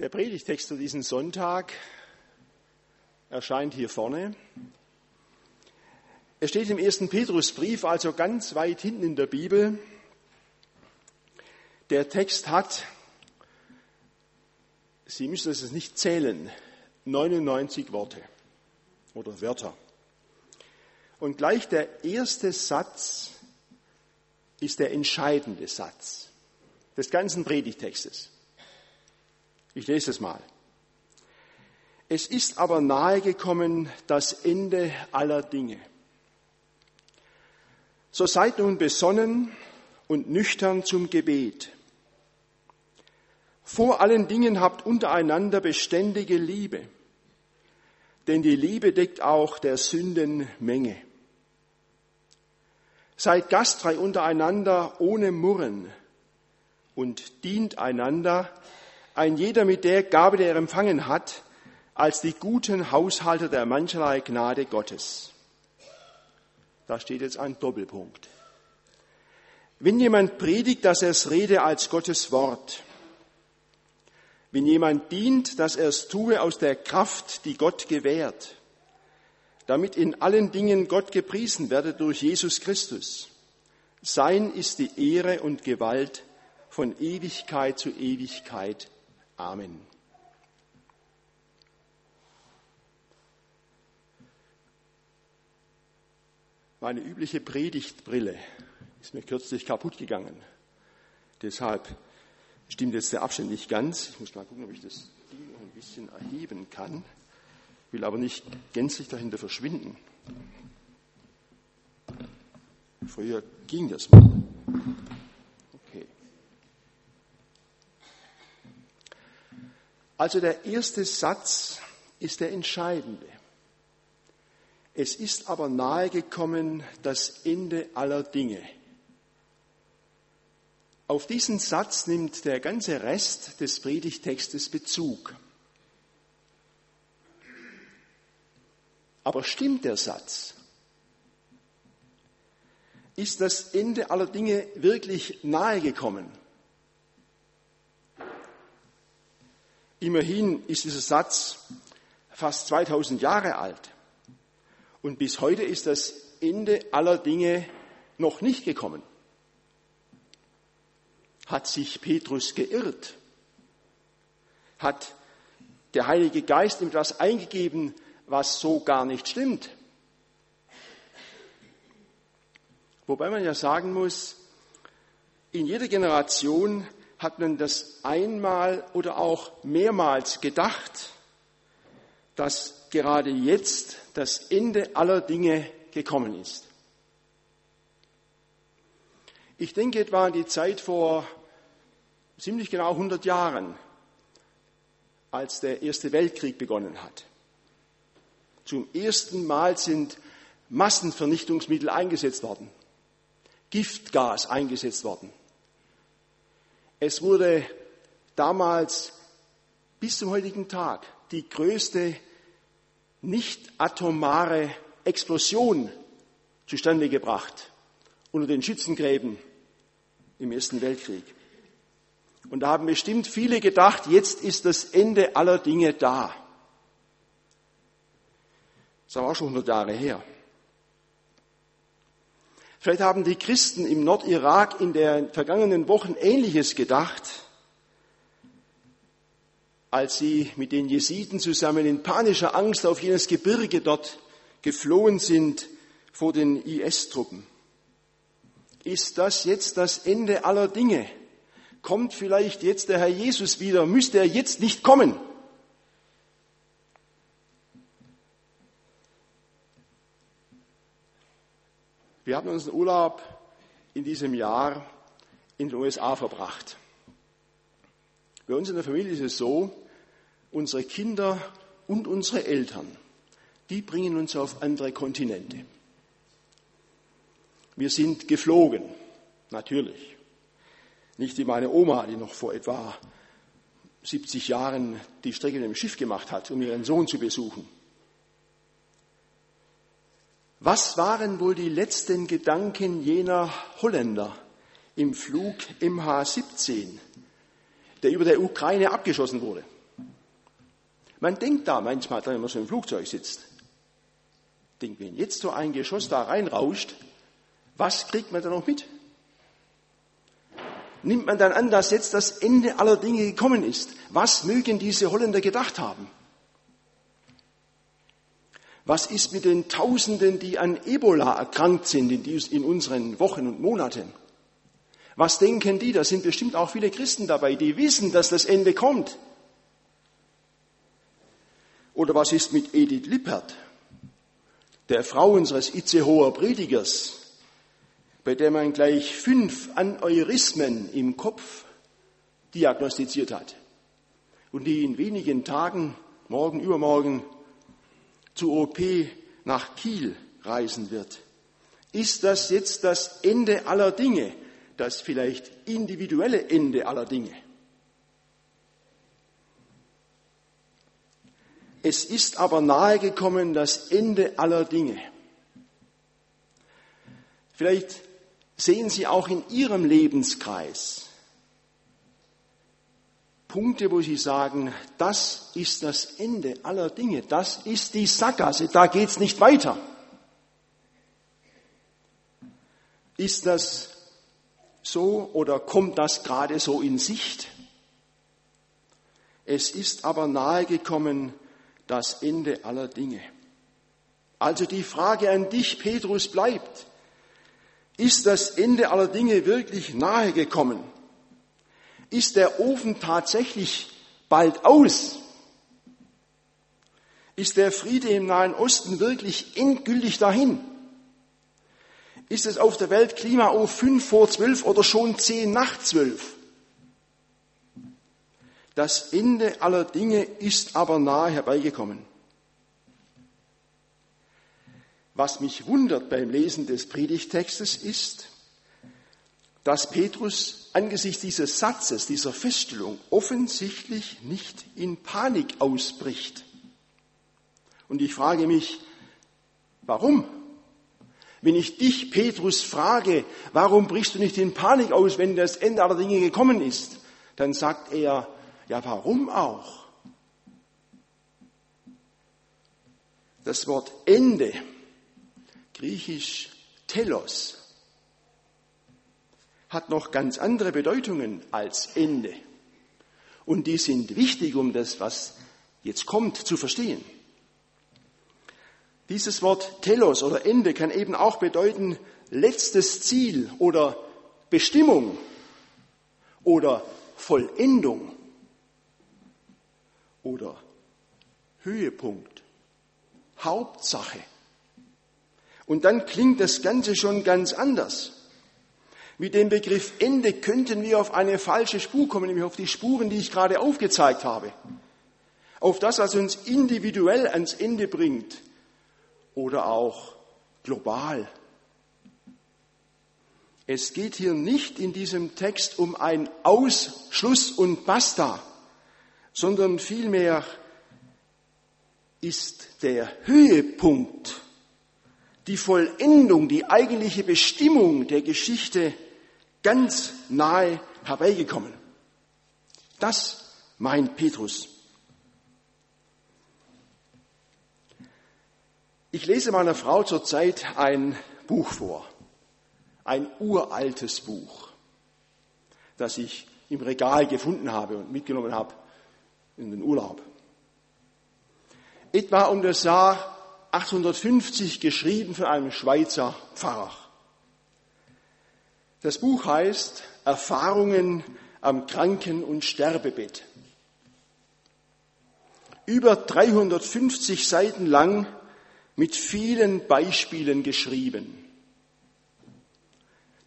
Der Predigtext für diesen Sonntag erscheint hier vorne. Er steht im ersten Petrusbrief, also ganz weit hinten in der Bibel. Der Text hat, Sie müssen es nicht zählen, 99 Worte oder Wörter. Und gleich der erste Satz ist der entscheidende Satz des ganzen Predigtextes. Ich lese es mal. Es ist aber nahegekommen das Ende aller Dinge. So seid nun besonnen und nüchtern zum Gebet. Vor allen Dingen habt untereinander beständige Liebe, denn die Liebe deckt auch der Sünden Menge. Seid gastfrei untereinander ohne Murren und dient einander, ein jeder mit der Gabe, der er empfangen hat, als die guten Haushalter der mancherlei Gnade Gottes. Da steht jetzt ein Doppelpunkt. Wenn jemand predigt, dass er es rede als Gottes Wort. Wenn jemand dient, dass er es tue aus der Kraft, die Gott gewährt, damit in allen Dingen Gott gepriesen werde durch Jesus Christus. Sein ist die Ehre und Gewalt von Ewigkeit zu Ewigkeit. Amen. Meine übliche Predigtbrille ist mir kürzlich kaputt gegangen. Deshalb stimmt jetzt der Abstand nicht ganz. Ich muss mal gucken, ob ich das Ding noch ein bisschen erheben kann. Will aber nicht gänzlich dahinter verschwinden. Früher ging das mal. Also der erste Satz ist der entscheidende. Es ist aber nahegekommen das Ende aller Dinge. Auf diesen Satz nimmt der ganze Rest des Predigtextes Bezug. Aber stimmt der Satz? Ist das Ende aller Dinge wirklich nahegekommen? Immerhin ist dieser Satz fast 2000 Jahre alt. Und bis heute ist das Ende aller Dinge noch nicht gekommen. Hat sich Petrus geirrt? Hat der Heilige Geist ihm etwas eingegeben, was so gar nicht stimmt? Wobei man ja sagen muss, in jeder Generation hat man das einmal oder auch mehrmals gedacht, dass gerade jetzt das Ende aller Dinge gekommen ist. Ich denke etwa an die Zeit vor ziemlich genau 100 Jahren, als der Erste Weltkrieg begonnen hat. Zum ersten Mal sind Massenvernichtungsmittel eingesetzt worden, Giftgas eingesetzt worden. Es wurde damals bis zum heutigen Tag die größte nicht atomare Explosion zustande gebracht unter den Schützengräben im Ersten Weltkrieg. Und da haben bestimmt viele gedacht, jetzt ist das Ende aller Dinge da. Das ist aber auch schon 100 Jahre her. Vielleicht haben die Christen im Nordirak in den vergangenen Wochen Ähnliches gedacht, als sie mit den Jesiden zusammen in panischer Angst auf jenes Gebirge dort geflohen sind vor den IS-Truppen. Ist das jetzt das Ende aller Dinge? Kommt vielleicht jetzt der Herr Jesus wieder? Müsste er jetzt nicht kommen? Wir haben unseren Urlaub in diesem Jahr in den USA verbracht. Bei uns in der Familie ist es so, unsere Kinder und unsere Eltern, die bringen uns auf andere Kontinente. Wir sind geflogen, natürlich. Nicht wie meine Oma, die noch vor etwa 70 Jahren die Strecke mit dem Schiff gemacht hat, um ihren Sohn zu besuchen. Was waren wohl die letzten Gedanken jener Holländer im Flug MH17, der über der Ukraine abgeschossen wurde? Man denkt da manchmal, wenn man so im Flugzeug sitzt, denkt, wenn jetzt so ein Geschoss da reinrauscht, was kriegt man da noch mit? Nimmt man dann an, dass jetzt das Ende aller Dinge gekommen ist? Was mögen diese Holländer gedacht haben? Was ist mit den Tausenden, die an Ebola erkrankt sind in unseren Wochen und Monaten? Was denken die? Da sind bestimmt auch viele Christen dabei, die wissen, dass das Ende kommt. Oder was ist mit Edith Lippert, der Frau unseres Itzehoer Predigers, bei der man gleich fünf Aneurysmen im Kopf diagnostiziert hat und die in wenigen Tagen, morgen, übermorgen, zur OP nach Kiel reisen wird. Ist das jetzt das Ende aller Dinge, das vielleicht individuelle Ende aller Dinge? Es ist aber nahegekommen das Ende aller Dinge. Vielleicht sehen Sie auch in Ihrem Lebenskreis Punkte, wo Sie sagen, das ist das Ende aller Dinge, das ist die Sackgasse, da geht's nicht weiter. Ist das so oder kommt das gerade so in Sicht? Es ist aber nahegekommen das Ende aller Dinge. Also die Frage an dich, Petrus, bleibt, ist das Ende aller Dinge wirklich nahe gekommen? Ist der Ofen tatsächlich bald aus? Ist der Friede im Nahen Osten wirklich endgültig dahin? Ist es auf der Welt Klima auf fünf vor zwölf oder schon zehn nach zwölf? Das Ende aller Dinge ist aber nahe herbeigekommen. Was mich wundert beim Lesen des Predigtextes ist, dass Petrus angesichts dieses Satzes, dieser Feststellung offensichtlich nicht in Panik ausbricht. Und ich frage mich, warum? Wenn ich dich, Petrus, frage, warum brichst du nicht in Panik aus, wenn das Ende aller Dinge gekommen ist, dann sagt er, ja, warum auch? Das Wort Ende, griechisch Telos, hat noch ganz andere Bedeutungen als Ende. Und die sind wichtig, um das, was jetzt kommt, zu verstehen. Dieses Wort Telos oder Ende kann eben auch bedeuten letztes Ziel oder Bestimmung oder Vollendung oder Höhepunkt, Hauptsache. Und dann klingt das Ganze schon ganz anders. Mit dem Begriff Ende könnten wir auf eine falsche Spur kommen, nämlich auf die Spuren, die ich gerade aufgezeigt habe. Auf das, was uns individuell ans Ende bringt oder auch global. Es geht hier nicht in diesem Text um ein Ausschluss und Basta sondern vielmehr ist der Höhepunkt, die Vollendung, die eigentliche Bestimmung der Geschichte ganz nahe herbeigekommen. Das meint Petrus. Ich lese meiner Frau zurzeit ein Buch vor, ein uraltes Buch, das ich im Regal gefunden habe und mitgenommen habe in den Urlaub. Etwa um das Jahr 850 geschrieben von einem Schweizer Pfarrer. Das Buch heißt Erfahrungen am Kranken- und Sterbebett. Über 350 Seiten lang mit vielen Beispielen geschrieben.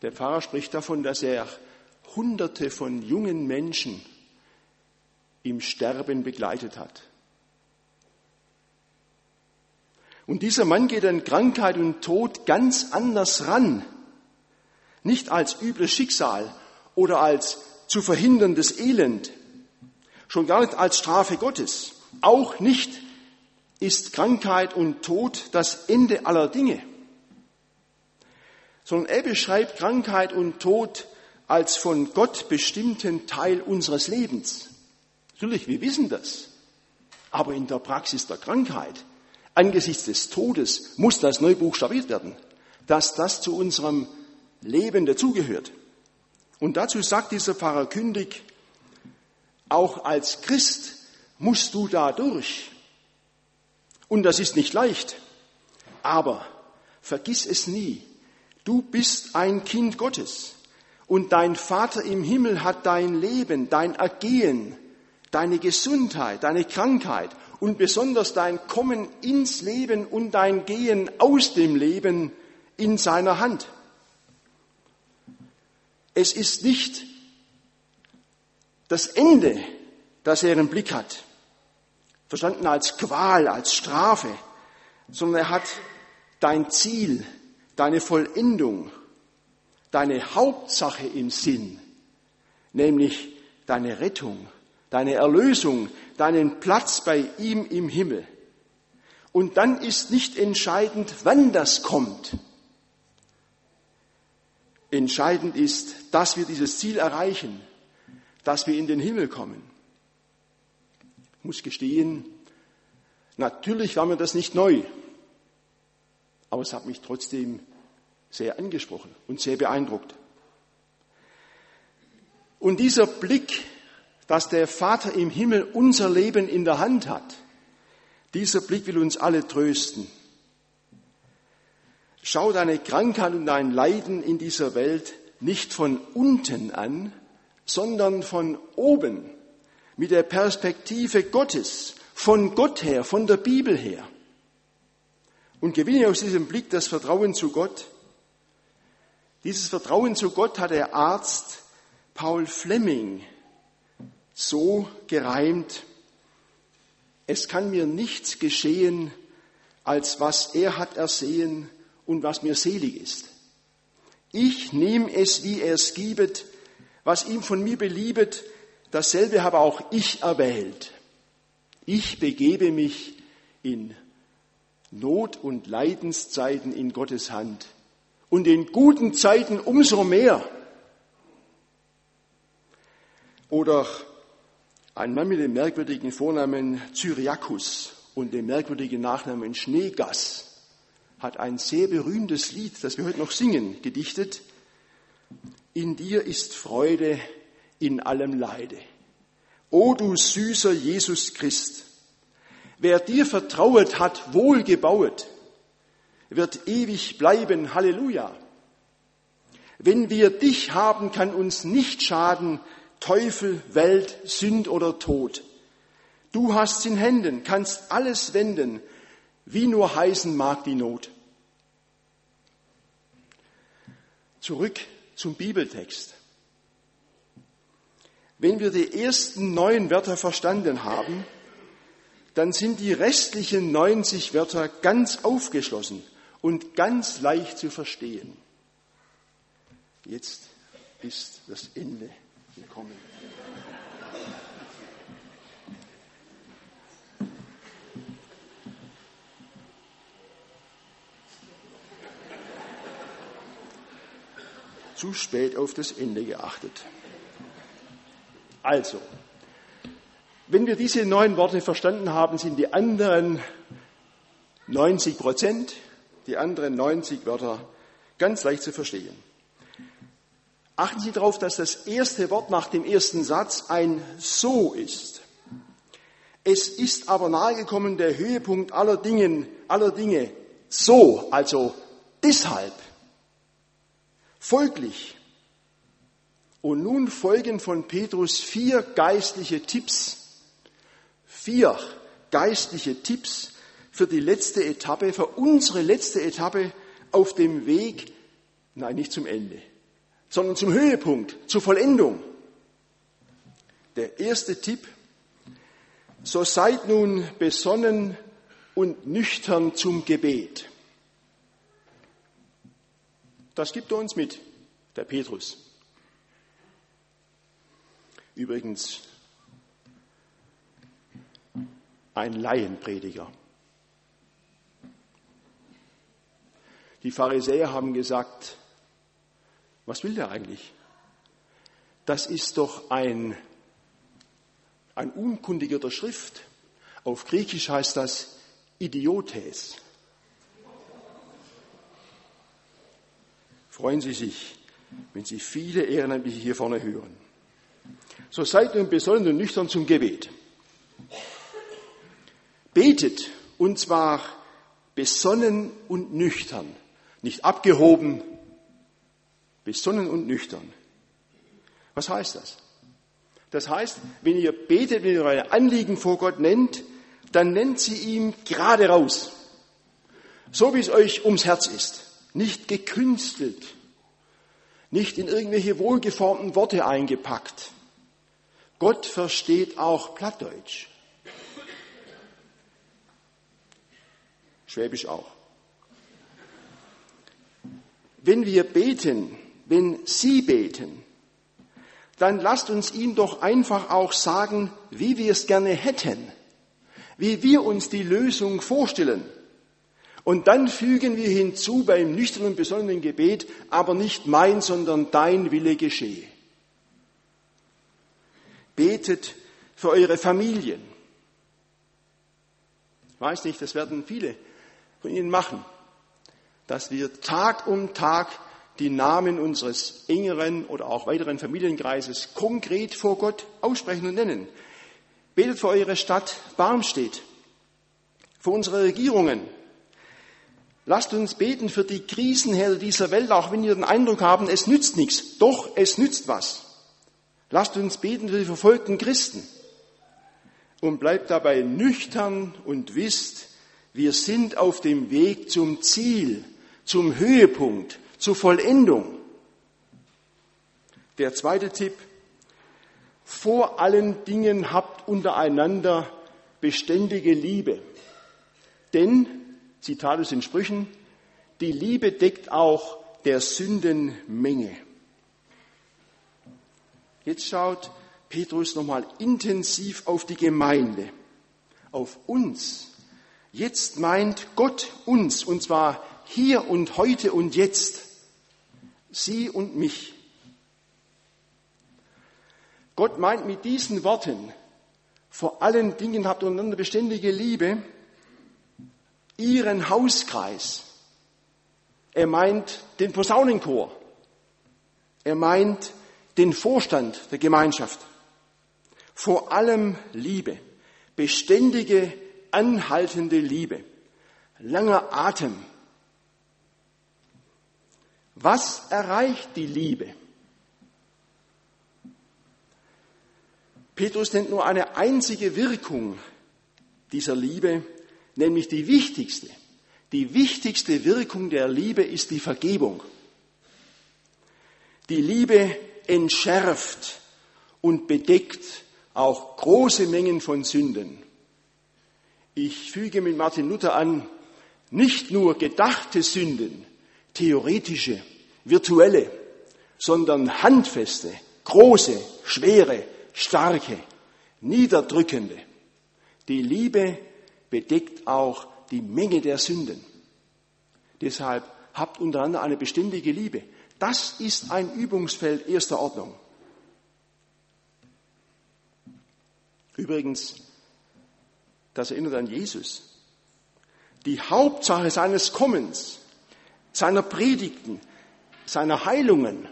Der Pfarrer spricht davon, dass er Hunderte von jungen Menschen im Sterben begleitet hat. Und dieser Mann geht an Krankheit und Tod ganz anders ran. Nicht als übles Schicksal oder als zu verhinderndes Elend. Schon gar nicht als Strafe Gottes. Auch nicht ist Krankheit und Tod das Ende aller Dinge. Sondern er beschreibt Krankheit und Tod als von Gott bestimmten Teil unseres Lebens. Natürlich, wir wissen das. Aber in der Praxis der Krankheit, angesichts des Todes, muss das neu buchstabiert werden, dass das zu unserem Leben dazugehört. Und dazu sagt dieser Pfarrer Kündig, auch als Christ musst du da durch. Und das ist nicht leicht. Aber vergiss es nie, du bist ein Kind Gottes. Und dein Vater im Himmel hat dein Leben, dein Ergehen, deine Gesundheit, deine Krankheit und besonders dein Kommen ins Leben und dein Gehen aus dem Leben in seiner Hand. Es ist nicht das Ende, das er im Blick hat, verstanden als Qual, als Strafe, sondern er hat dein Ziel, deine Vollendung, deine Hauptsache im Sinn, nämlich deine Rettung, deine Erlösung, deinen Platz bei ihm im Himmel. Und dann ist nicht entscheidend, wann das kommt. Entscheidend ist, dass wir dieses Ziel erreichen, dass wir in den Himmel kommen. Ich muss gestehen, natürlich war mir das nicht neu, aber es hat mich trotzdem sehr angesprochen und sehr beeindruckt. Und dieser Blick, dass der Vater im Himmel unser Leben in der Hand hat, dieser Blick will uns alle trösten. Schau deine Krankheit und dein Leiden in dieser Welt nicht von unten an, sondern von oben, mit der Perspektive Gottes, von Gott her, von der Bibel her. Und gewinne aus diesem Blick das Vertrauen zu Gott, dieses Vertrauen zu Gott hat der Arzt Paul Fleming so gereimt, es kann mir nichts geschehen, als was er hat ersehen und was mir selig ist. Ich nehme es, wie er es gibet, was ihm von mir beliebet, dasselbe habe auch ich erwählt. Ich begebe mich in Not- und Leidenszeiten in Gottes Hand und in guten Zeiten umso mehr. Oder ein Mann mit dem merkwürdigen Vornamen Cyriakus und dem merkwürdigen Nachnamen Schneegass hat ein sehr berühmtes Lied, das wir heute noch singen, gedichtet. In dir ist Freude in allem Leide. O du süßer Jesus Christ, wer dir vertrauet hat, wohl gebauet, wird ewig bleiben. Halleluja. Wenn wir dich haben, kann uns nicht schaden, Teufel, Welt, Sünd oder Tod. Du hast in Händen, kannst alles wenden, wie nur heißen mag die Not. Zurück zum Bibeltext. Wenn wir die ersten neun Wörter verstanden haben, dann sind die restlichen 90 Wörter ganz aufgeschlossen und ganz leicht zu verstehen. Jetzt ist das Ende gekommen. Zu spät auf das Ende geachtet. Also, wenn wir diese neun Worte verstanden haben, sind die anderen 90 Prozent die anderen 90 Wörter ganz leicht zu verstehen. Achten Sie darauf, dass das erste Wort nach dem ersten Satz ein so ist. Es ist aber nahegekommen der Höhepunkt aller Dinge, aller Dinge so, also deshalb, folglich. Und nun folgen von Petrus vier geistliche Tipps, vier geistliche Tipps, für die letzte Etappe, für unsere letzte Etappe auf dem Weg, nein, nicht zum Ende, sondern zum Höhepunkt, zur Vollendung. Der erste Tipp, so seid nun besonnen und nüchtern zum Gebet. Das gibt er uns mit, der Petrus. Übrigens ein Laienprediger. Die Pharisäer haben gesagt, was will der eigentlich? Das ist doch ein, ein Unkundiger der Schrift, Auf Griechisch heißt das Idiotes. Freuen Sie sich, wenn Sie viele Ehrenamtliche hier vorne hören. So seid nun besonnen und nüchtern zum Gebet. Betet, und zwar besonnen und nüchtern. Nicht abgehoben, besonnen und nüchtern. Was heißt das? Das heißt, wenn ihr betet, wenn ihr eure Anliegen vor Gott nennt, dann nennt sie ihm gerade raus. So wie es euch ums Herz ist. Nicht gekünstelt. Nicht in irgendwelche wohlgeformten Worte eingepackt. Gott versteht auch Plattdeutsch. Schwäbisch auch. Wenn wir beten, wenn Sie beten, dann lasst uns ihm doch einfach auch sagen, wie wir es gerne hätten, wie wir uns die Lösung vorstellen. Und dann fügen wir hinzu beim nüchternen und besonnenen Gebet, aber nicht mein, sondern dein Wille geschehe. Betet für eure Familien. Ich weiß nicht, das werden viele von Ihnen machen, dass wir Tag um Tag die Namen unseres engeren oder auch weiteren Familienkreises konkret vor Gott aussprechen und nennen. Betet für eure Stadt Barmstedt, für unsere Regierungen. Lasst uns beten für die Krisenherde dieser Welt, auch wenn wir den Eindruck haben, es nützt nichts. Doch, es nützt was. Lasst uns beten für die verfolgten Christen. Und bleibt dabei nüchtern und wisst, wir sind auf dem Weg zum Ziel, zum Höhepunkt, zur Vollendung. Der zweite Tipp, vor allen Dingen habt untereinander beständige Liebe. Denn, Zitat aus den Sprüchen, die Liebe deckt auch der Sünden Menge. Jetzt schaut Petrus nochmal intensiv auf die Gemeinde, auf uns. Jetzt meint Gott uns, und zwar hier und heute und jetzt. Sie und mich. Gott meint mit diesen Worten, vor allen Dingen habt untereinander beständige Liebe, ihren Hauskreis. Er meint den Posaunenchor. Er meint den Vorstand der Gemeinschaft. Vor allem Liebe, beständige, anhaltende Liebe, langer Atem, was erreicht die Liebe? Petrus nennt nur eine einzige Wirkung dieser Liebe, nämlich die wichtigste. Die wichtigste Wirkung der Liebe ist die Vergebung. Die Liebe entschärft und bedeckt auch große Mengen von Sünden. Ich füge mit Martin Luther an, nicht nur gedachte Sünden, theoretische, virtuelle, sondern handfeste, große, schwere, starke, niederdrückende. Die Liebe bedeckt auch die Menge der Sünden. Deshalb habt untereinander eine beständige Liebe. Das ist ein Übungsfeld erster Ordnung. Übrigens, das erinnert an Jesus. Die Hauptsache seines Kommens seiner Predigten, seiner Heilungen,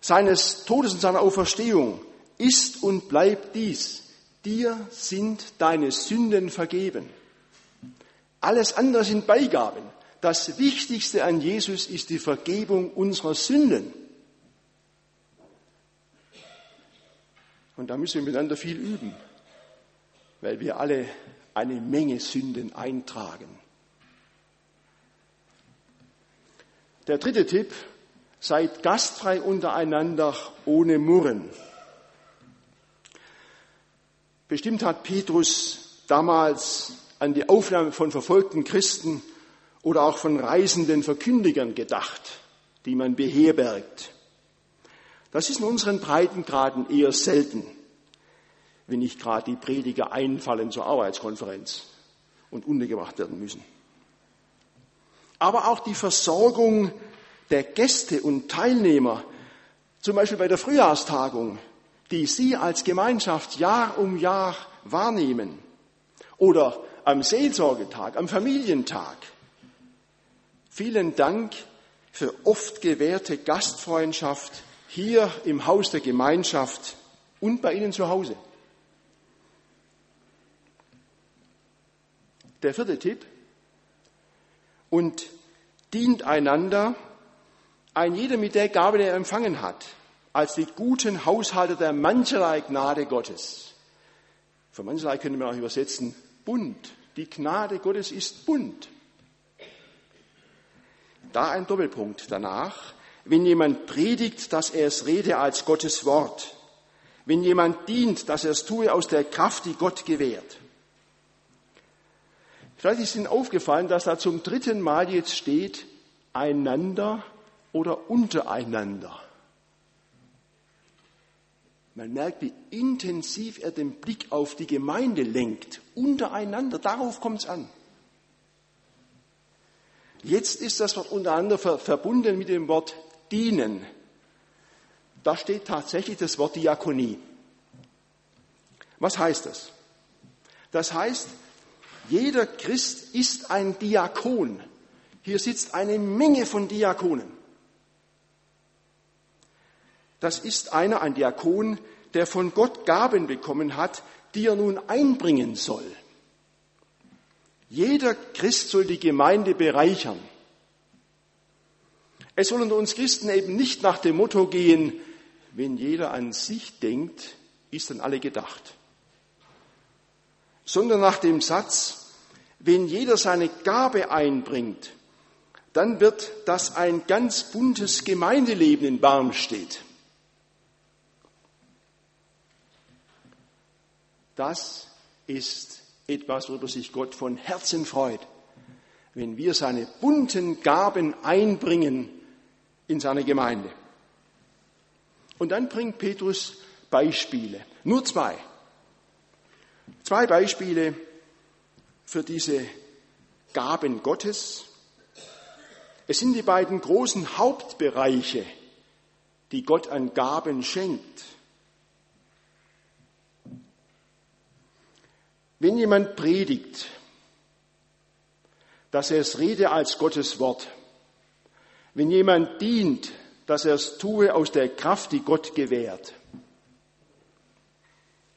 seines Todes und seiner Auferstehung ist und bleibt dies. Dir sind deine Sünden vergeben. Alles andere sind Beigaben. Das Wichtigste an Jesus ist die Vergebung unserer Sünden. Und da müssen wir miteinander viel üben, weil wir alle eine Menge Sünden eintragen. Der dritte Tipp, seid gastfrei untereinander ohne Murren. Bestimmt hat Petrus damals an die Aufnahme von verfolgten Christen oder auch von reisenden Verkündigern gedacht, die man beherbergt. Das ist in unseren Breitengraden eher selten, wenn nicht gerade die Prediger einfallen zur Arbeitskonferenz und untergebracht werden müssen aber auch die Versorgung der Gäste und Teilnehmer, zum Beispiel bei der Frühjahrstagung, die Sie als Gemeinschaft Jahr um Jahr wahrnehmen. oder am Seelsorgetag, am Familientag. Vielen Dank für oft gewährte Gastfreundschaft hier im Haus der Gemeinschaft und bei Ihnen zu Hause. Der vierte Tipp. Und dient einander, ein jeder mit der Gabe, die er empfangen hat, als die guten Haushalter der mancherlei Gnade Gottes. Für mancherlei könnte man auch übersetzen, bunt. Die Gnade Gottes ist bunt. Da ein Doppelpunkt danach. Wenn jemand predigt, dass er es rede als Gottes Wort. Wenn jemand dient, dass er es tue aus der Kraft, die Gott gewährt. Vielleicht ist Ihnen aufgefallen, dass da zum dritten Mal jetzt steht, einander oder untereinander. Man merkt, wie intensiv er den Blick auf die Gemeinde lenkt. Untereinander, darauf kommt es an. Jetzt ist das Wort untereinander verbunden mit dem Wort dienen. Da steht tatsächlich das Wort Diakonie. Was heißt das? Das heißt, jeder Christ ist ein Diakon. Hier sitzt eine Menge von Diakonen. Das ist einer, ein Diakon, der von Gott Gaben bekommen hat, die er nun einbringen soll. Jeder Christ soll die Gemeinde bereichern. Es soll unter uns Christen eben nicht nach dem Motto gehen, wenn jeder an sich denkt, ist an alle gedacht, sondern nach dem Satz, wenn jeder seine Gabe einbringt, dann wird das ein ganz buntes Gemeindeleben in Barmstedt. Das ist etwas, worüber sich Gott von Herzen freut, wenn wir seine bunten Gaben einbringen in seine Gemeinde. Und dann bringt Petrus Beispiele, nur zwei. Zwei Beispiele für diese Gaben Gottes. Es sind die beiden großen Hauptbereiche, die Gott an Gaben schenkt. Wenn jemand predigt, dass er es rede als Gottes Wort, wenn jemand dient, dass er es tue aus der Kraft, die Gott gewährt.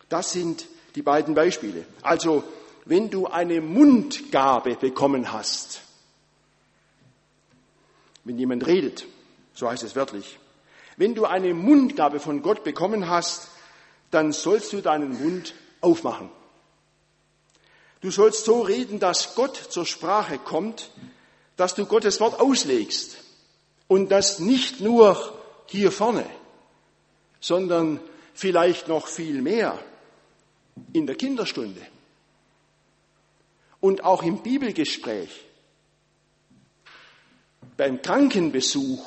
Das sind die beiden Beispiele. Also, wenn du eine Mundgabe bekommen hast, wenn jemand redet, so heißt es wörtlich, wenn du eine Mundgabe von Gott bekommen hast, dann sollst du deinen Mund aufmachen. Du sollst so reden, dass Gott zur Sprache kommt, dass du Gottes Wort auslegst. Und das nicht nur hier vorne, sondern vielleicht noch viel mehr in der Kinderstunde und auch im Bibelgespräch, beim Krankenbesuch,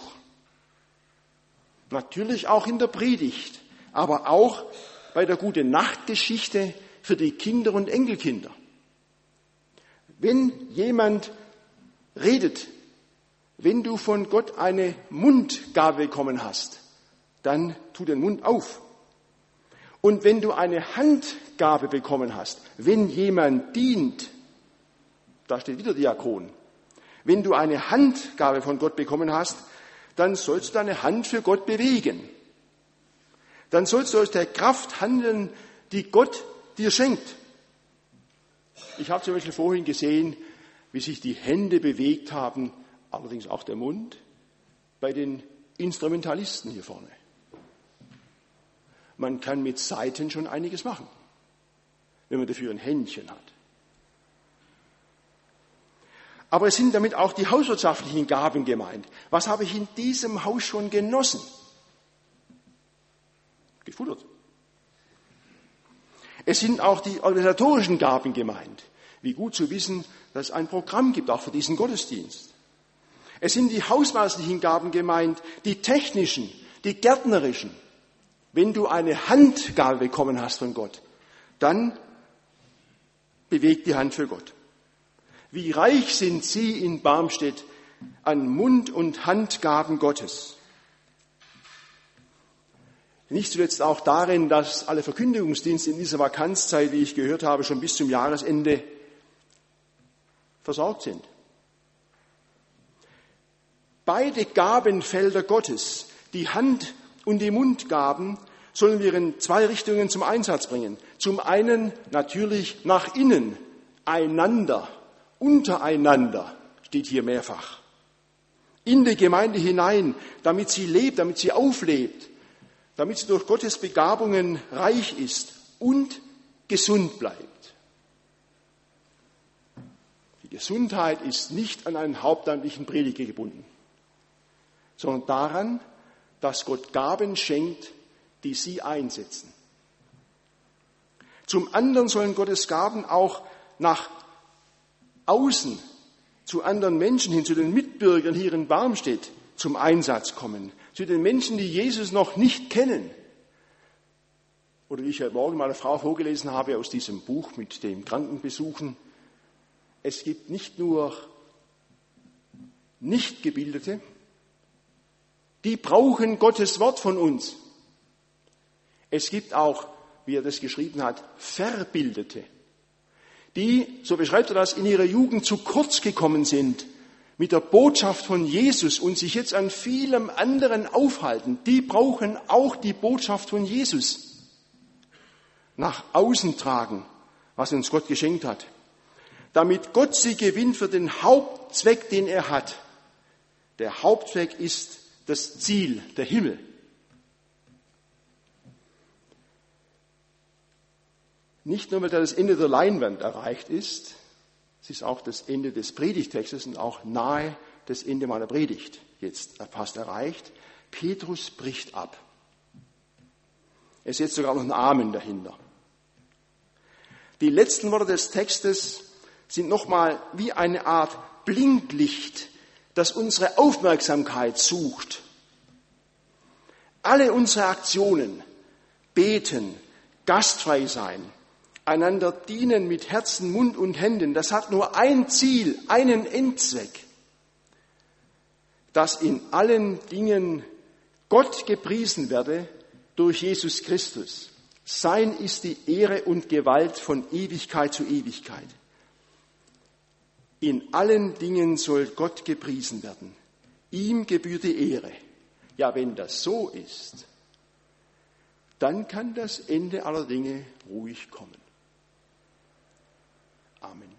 natürlich auch in der Predigt, aber auch bei der gute Nachtgeschichte für die Kinder und Enkelkinder. Wenn jemand redet, wenn du von Gott eine Mundgabe bekommen hast, dann tu den Mund auf. Und wenn du eine Handgabe bekommen hast, wenn jemand dient, da steht wieder Diakon, wenn du eine Handgabe von Gott bekommen hast, dann sollst du deine Hand für Gott bewegen. Dann sollst du aus der Kraft handeln, die Gott dir schenkt. Ich habe zum Beispiel vorhin gesehen, wie sich die Hände bewegt haben, allerdings auch der Mund, bei den Instrumentalisten hier vorne. Man kann mit Seiten schon einiges machen, wenn man dafür ein Händchen hat. Aber es sind damit auch die hauswirtschaftlichen Gaben gemeint. Was habe ich in diesem Haus schon genossen? Gefuttert. Es sind auch die organisatorischen Gaben gemeint. Wie gut zu wissen, dass es ein Programm gibt, auch für diesen Gottesdienst. Es sind die hausmeisterlichen Gaben gemeint, die technischen, die gärtnerischen. Wenn du eine Handgabe bekommen hast von Gott, dann bewegt die Hand für Gott. Wie reich sind Sie in Barmstedt an Mund- und Handgaben Gottes. Nicht zuletzt auch darin, dass alle Verkündigungsdienste in dieser Vakanzzeit, wie ich gehört habe, schon bis zum Jahresende versorgt sind. Beide Gabenfelder Gottes, die Hand und die Mundgaben, sollen wir in zwei Richtungen zum Einsatz bringen. Zum einen natürlich nach innen, einander, untereinander, steht hier mehrfach. In die Gemeinde hinein, damit sie lebt, damit sie auflebt, damit sie durch Gottes Begabungen reich ist und gesund bleibt. Die Gesundheit ist nicht an einen hauptamtlichen Prediger gebunden sondern daran, dass Gott Gaben schenkt, die sie einsetzen. Zum anderen sollen Gottes Gaben auch nach außen zu anderen Menschen hin, zu den Mitbürgern hier in Barmstedt zum Einsatz kommen, zu den Menschen, die Jesus noch nicht kennen. Oder wie ich heute Morgen meiner Frau vorgelesen habe aus diesem Buch mit dem Krankenbesuchen, es gibt nicht nur Nichtgebildete, die brauchen Gottes Wort von uns. Es gibt auch, wie er das geschrieben hat, Verbildete, die, so beschreibt er das, in ihrer Jugend zu kurz gekommen sind mit der Botschaft von Jesus und sich jetzt an vielem anderen aufhalten. Die brauchen auch die Botschaft von Jesus nach außen tragen, was uns Gott geschenkt hat, damit Gott sie gewinnt für den Hauptzweck, den er hat. Der Hauptzweck ist das Ziel, der Himmel. Nicht nur, weil da das Ende der Leinwand erreicht ist, es ist auch das Ende des Predigtextes und auch nahe das Ende meiner Predigt jetzt fast erreicht. Petrus bricht ab. Er setzt sogar noch einen Amen dahinter. Die letzten Worte des Textes sind nochmal wie eine Art Blinklicht das unsere Aufmerksamkeit sucht. Alle unsere Aktionen, beten, gastfrei sein, einander dienen mit Herzen, Mund und Händen, das hat nur ein Ziel, einen Endzweck, dass in allen Dingen Gott gepriesen werde durch Jesus Christus. Sein ist die Ehre und Gewalt von Ewigkeit zu Ewigkeit. In allen Dingen soll Gott gepriesen werden. Ihm gebührt die Ehre. Ja, wenn das so ist, dann kann das Ende aller Dinge ruhig kommen. Amen.